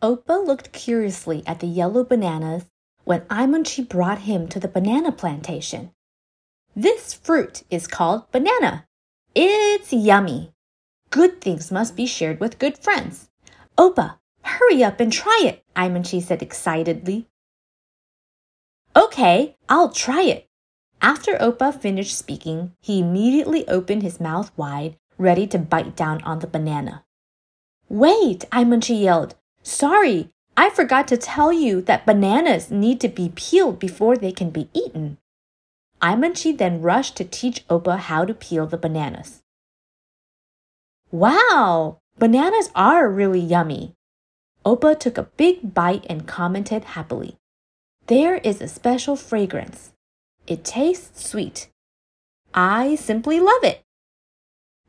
Opa looked curiously at the yellow bananas when Aimonchi brought him to the banana plantation. This fruit is called banana. It's yummy. Good things must be shared with good friends. Opa, hurry up and try it, Aimonchi said excitedly. Okay, I'll try it. After Opa finished speaking, he immediately opened his mouth wide, ready to bite down on the banana. Wait, Aimonchi yelled. Sorry, I forgot to tell you that bananas need to be peeled before they can be eaten. Aimonchi then rushed to teach Opa how to peel the bananas. Wow, bananas are really yummy. Opa took a big bite and commented happily. There is a special fragrance. It tastes sweet. I simply love it.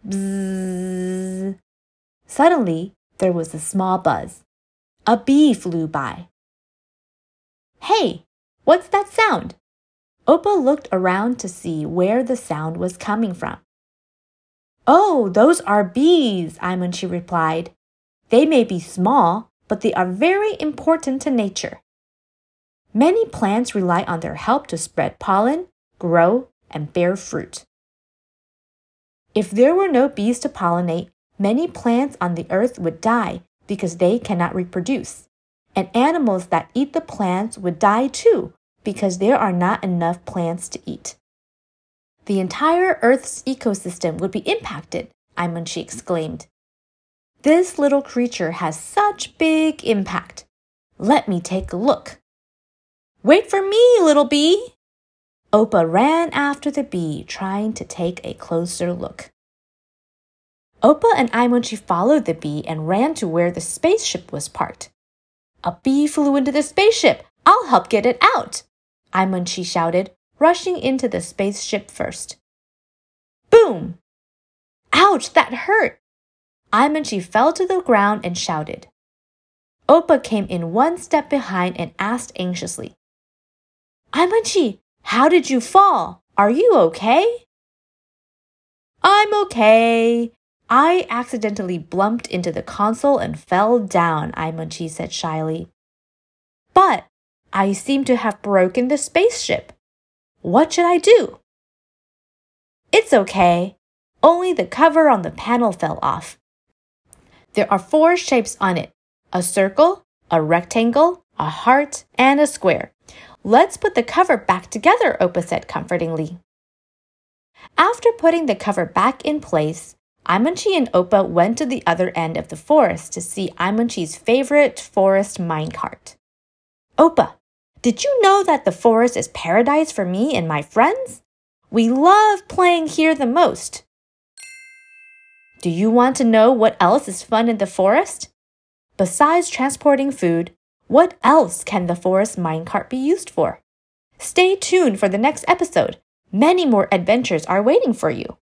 Bzzz. Suddenly, there was a small buzz. A bee flew by. Hey, what's that sound? Opa looked around to see where the sound was coming from. Oh, those are bees, Aimonchi replied. They may be small, but they are very important to nature. Many plants rely on their help to spread pollen, grow, and bear fruit. If there were no bees to pollinate, many plants on the earth would die because they cannot reproduce. And animals that eat the plants would die too because there are not enough plants to eat. The entire Earth's ecosystem would be impacted, Aimonchi exclaimed. This little creature has such big impact. Let me take a look. Wait for me, little bee! Opa ran after the bee, trying to take a closer look. Opa and Aimonchi followed the bee and ran to where the spaceship was parked. A bee flew into the spaceship! I'll help get it out! Aimonchi shouted, rushing into the spaceship first. Boom! Ouch, that hurt! Aimonchi fell to the ground and shouted. Opa came in one step behind and asked anxiously, Aimonchi, how did you fall? Are you okay? I'm okay, I accidentally bumped into the console and fell down, Aimonchi said shyly. But I seem to have broken the spaceship. What should I do? It's okay. Only the cover on the panel fell off. There are four shapes on it a circle, a rectangle, a heart, and a square. Let's put the cover back together, Opa said comfortingly. After putting the cover back in place, Aimonchi and Opa went to the other end of the forest to see Aimonchi's favorite forest minecart. Opa, did you know that the forest is paradise for me and my friends? We love playing here the most. Do you want to know what else is fun in the forest? Besides transporting food, what else can the forest minecart be used for? Stay tuned for the next episode. Many more adventures are waiting for you.